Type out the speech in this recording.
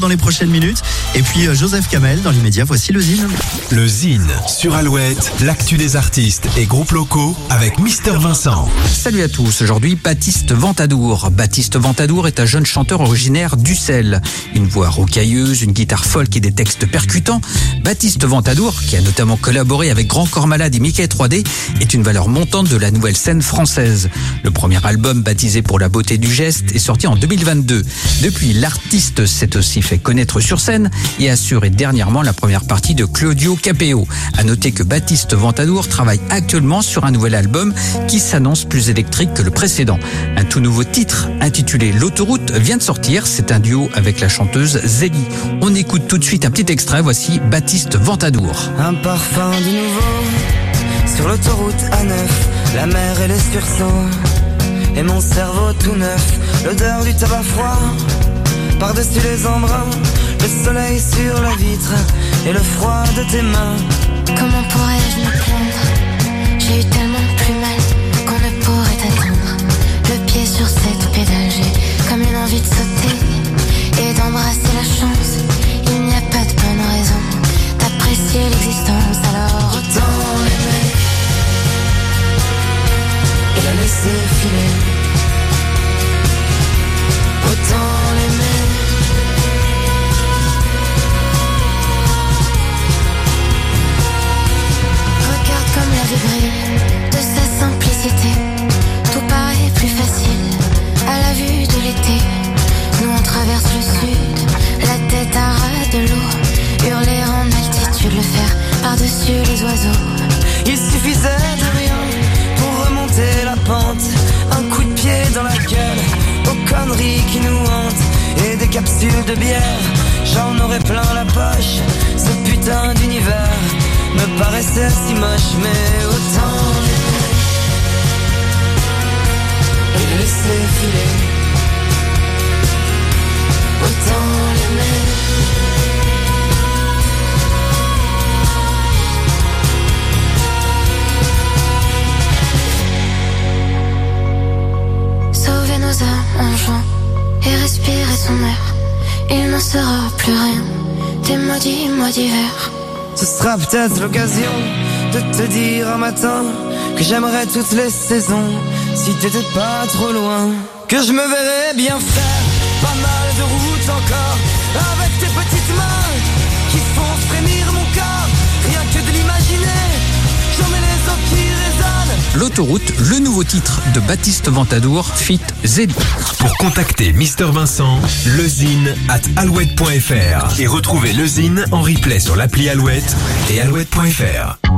dans les prochaines minutes. Et puis euh, Joseph Kamel dans l'immédiat, voici le Zine. Le Zine sur Alouette, l'actu des artistes et groupes locaux avec Mister Vincent. Salut à tous, aujourd'hui Baptiste Ventadour. Baptiste Ventadour est un jeune chanteur originaire d'Ussel. Une voix rocailleuse, une guitare folk et des textes percutants. Baptiste Ventadour, qui a notamment collaboré avec Grand Corps Malade et Mickey 3D, est une valeur montante de la nouvelle scène française. Le premier album, baptisé pour la beauté du geste, est sorti en 2022. Depuis, l'artiste s'est aussi fait connaître sur scène et assuré dernièrement la première partie de Claudio Capeo. À noter que Baptiste Ventadour travaille actuellement sur un nouvel album qui s'annonce plus électrique que le précédent. Un tout nouveau titre intitulé L'autoroute vient de sortir. C'est un duo avec la chanteuse Zélie. On écoute tout de suite un petit extrait. Voici Baptiste Ventadour. Un parfum de nouveau sur l'autoroute A9, la mer et les sursauts. Et mon cerveau tout neuf, l'odeur du tabac froid par-dessus les embruns, le soleil sur la vitre et le froid de tes mains. Comment pourrais-je me plaindre? J'ai eu tellement plus mal qu'on ne pourrait attendre. Le pied sur cette pédale, j'ai comme une envie de sauter et d'embrasser la chance. Il n'y a pas de bonne raison d'apprécier l'existence, alors autant l'aimer et la laisser filer. Qui nous hantent. Et des capsules de bière, j'en aurais plein la poche. Ce putain d'univers me paraissait si moche, mais autant l'aimer le laisser filer. Autant l'aimer. Sauver nos âmes en jouant et respirer son air. Il n'en sera plus rien des maudits mois d'hiver. Ce sera peut-être l'occasion de te dire un matin que j'aimerais toutes les saisons si t'étais pas trop loin. Que je me verrais bien faire pas mal de routes encore avec tes petites mains L'autoroute, le nouveau titre de Baptiste Ventadour, fit Zélie. Pour contacter Mister Vincent, lezine at alouette.fr et retrouver le Zine en replay sur l'appli Alouette et alouette.fr.